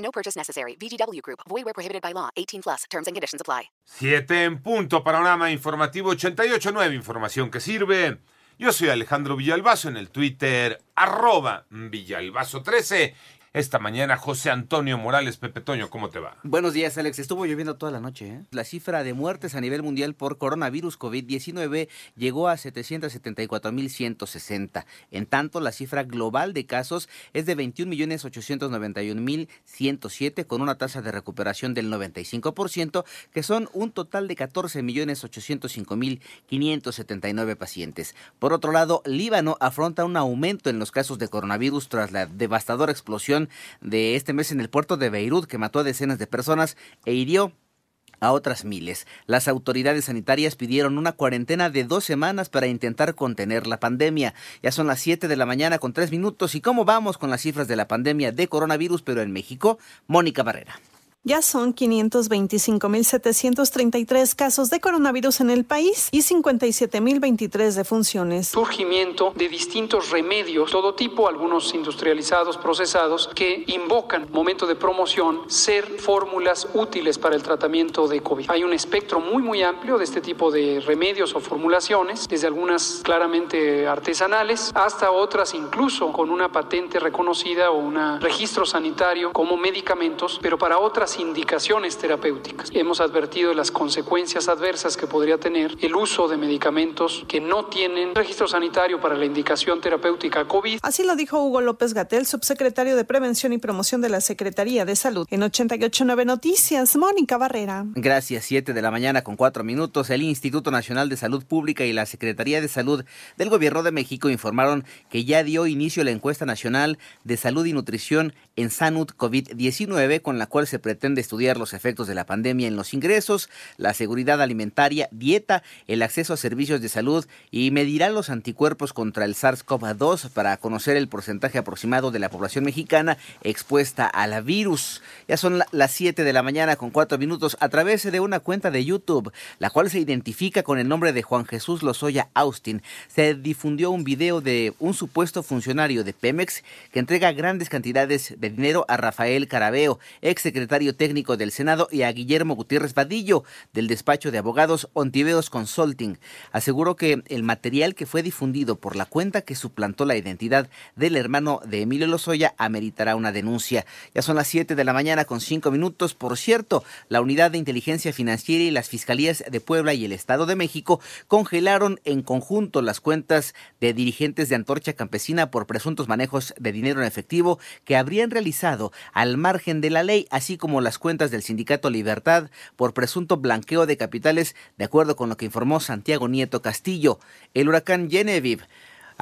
No purchase necessary. VGW Group. Void where prohibited by law. 18 plus. Terms and conditions apply. Siete en punto. Panorama informativo 88.9. Información que sirve. Yo soy Alejandro Villalbazo en el Twitter arroba Villalbazo13 esta mañana. José Antonio Morales, Pepe Toño, ¿cómo te va? Buenos días, Alex. Estuvo lloviendo toda la noche. ¿eh? La cifra de muertes a nivel mundial por coronavirus COVID-19 llegó a 774.160. En tanto, la cifra global de casos es de 21.891.107 con una tasa de recuperación del 95%, que son un total de 14.805.579 pacientes. Por otro lado, Líbano afronta un aumento en los casos de coronavirus tras la devastadora explosión de este mes en el puerto de Beirut que mató a decenas de personas e hirió a otras miles. Las autoridades sanitarias pidieron una cuarentena de dos semanas para intentar contener la pandemia. Ya son las 7 de la mañana con tres minutos. ¿Y cómo vamos con las cifras de la pandemia de coronavirus, pero en México? Mónica Barrera. Ya son 525.733 casos de coronavirus en el país y 57.023 defunciones. Surgimiento de distintos remedios, todo tipo, algunos industrializados, procesados, que invocan, momento de promoción, ser fórmulas útiles para el tratamiento de COVID. Hay un espectro muy, muy amplio de este tipo de remedios o formulaciones, desde algunas claramente artesanales hasta otras incluso con una patente reconocida o un registro sanitario como medicamentos, pero para otras indicaciones terapéuticas. Hemos advertido de las consecuencias adversas que podría tener el uso de medicamentos que no tienen registro sanitario para la indicación terapéutica COVID. Así lo dijo Hugo López Gatel, subsecretario de Prevención y Promoción de la Secretaría de Salud. En 889 Noticias, Mónica Barrera. Gracias, 7 de la mañana con 4 minutos. El Instituto Nacional de Salud Pública y la Secretaría de Salud del Gobierno de México informaron que ya dio inicio la encuesta nacional de salud y nutrición en Sanud COVID-19, con la cual se pretende de estudiar los efectos de la pandemia en los ingresos, la seguridad alimentaria, dieta, el acceso a servicios de salud y medirá los anticuerpos contra el SARS-CoV-2 para conocer el porcentaje aproximado de la población mexicana expuesta al virus. Ya son las 7 de la mañana con 4 minutos a través de una cuenta de YouTube, la cual se identifica con el nombre de Juan Jesús Lozoya Austin. Se difundió un video de un supuesto funcionario de Pemex que entrega grandes cantidades de dinero a Rafael Carabeo, ex técnico del Senado, y a Guillermo Gutiérrez Vadillo, del despacho de abogados Ontiveos Consulting. Aseguró que el material que fue difundido por la cuenta que suplantó la identidad del hermano de Emilio Lozoya ameritará una denuncia. Ya son las 7 de la mañana con 5 minutos. Por cierto, la Unidad de Inteligencia Financiera y las Fiscalías de Puebla y el Estado de México congelaron en conjunto las cuentas de dirigentes de Antorcha Campesina por presuntos manejos de dinero en efectivo que habrían realizado al margen de la ley, así como las cuentas del Sindicato Libertad por presunto blanqueo de capitales, de acuerdo con lo que informó Santiago Nieto Castillo. El huracán Genevieve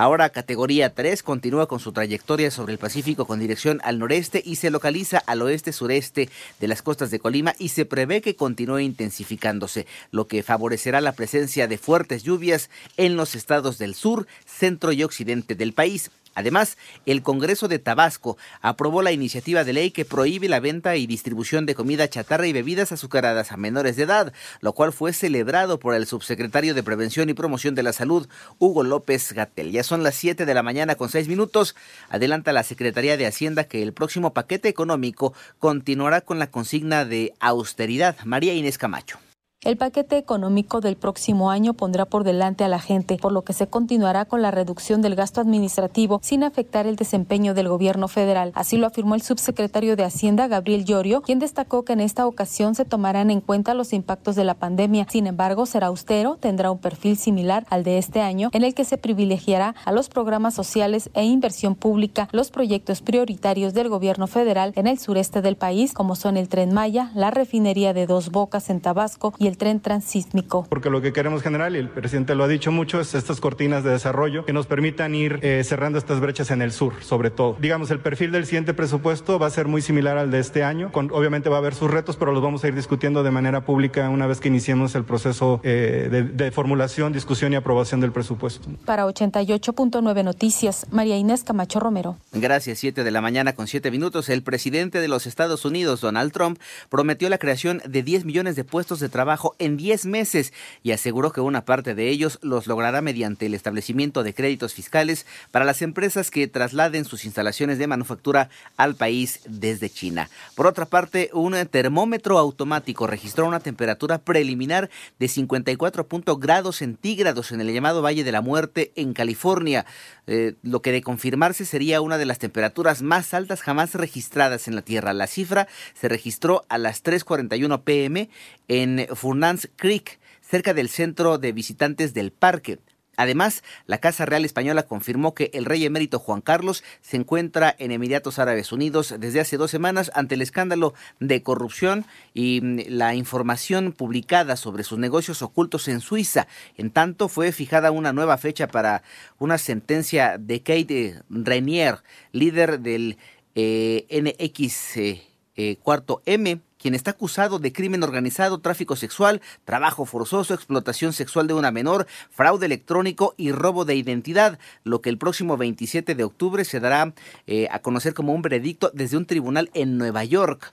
Ahora categoría 3 continúa con su trayectoria sobre el Pacífico con dirección al noreste y se localiza al oeste-sureste de las costas de Colima y se prevé que continúe intensificándose, lo que favorecerá la presencia de fuertes lluvias en los estados del sur, centro y occidente del país. Además, el Congreso de Tabasco aprobó la iniciativa de ley que prohíbe la venta y distribución de comida chatarra y bebidas azucaradas a menores de edad, lo cual fue celebrado por el subsecretario de Prevención y Promoción de la Salud, Hugo López Gatel. Ya son las 7 de la mañana con 6 minutos. Adelanta la Secretaría de Hacienda que el próximo paquete económico continuará con la consigna de austeridad. María Inés Camacho. El paquete económico del próximo año pondrá por delante a la gente, por lo que se continuará con la reducción del gasto administrativo sin afectar el desempeño del gobierno federal. Así lo afirmó el subsecretario de Hacienda, Gabriel Llorio, quien destacó que en esta ocasión se tomarán en cuenta los impactos de la pandemia. Sin embargo, será austero, tendrá un perfil similar al de este año, en el que se privilegiará a los programas sociales e inversión pública, los proyectos prioritarios del gobierno federal en el sureste del país, como son el Tren Maya, la refinería de Dos Bocas en Tabasco y y el tren transísmico. Porque lo que queremos generar, y el presidente lo ha dicho mucho, es estas cortinas de desarrollo que nos permitan ir eh, cerrando estas brechas en el sur, sobre todo. Digamos, el perfil del siguiente presupuesto va a ser muy similar al de este año. Con, obviamente va a haber sus retos, pero los vamos a ir discutiendo de manera pública una vez que iniciemos el proceso eh, de, de formulación, discusión y aprobación del presupuesto. Para 88.9 Noticias, María Inés Camacho Romero. Gracias, 7 de la mañana con 7 minutos. El presidente de los Estados Unidos, Donald Trump, prometió la creación de 10 millones de puestos de trabajo en 10 meses y aseguró que una parte de ellos los logrará mediante el establecimiento de créditos fiscales para las empresas que trasladen sus instalaciones de manufactura al país desde China. Por otra parte, un termómetro automático registró una temperatura preliminar de 54 grados centígrados en el llamado Valle de la Muerte en California, eh, lo que de confirmarse sería una de las temperaturas más altas jamás registradas en la Tierra. La cifra se registró a las 3.41 pm en Furnance Creek, cerca del centro de visitantes del parque. Además, la Casa Real Española confirmó que el rey emérito Juan Carlos se encuentra en Emiratos Árabes Unidos desde hace dos semanas ante el escándalo de corrupción y mm, la información publicada sobre sus negocios ocultos en Suiza. En tanto, fue fijada una nueva fecha para una sentencia de Kate Renier, líder del eh, NX eh, eh, cuarto M quien está acusado de crimen organizado, tráfico sexual, trabajo forzoso, explotación sexual de una menor, fraude electrónico y robo de identidad, lo que el próximo 27 de octubre se dará eh, a conocer como un veredicto desde un tribunal en Nueva York.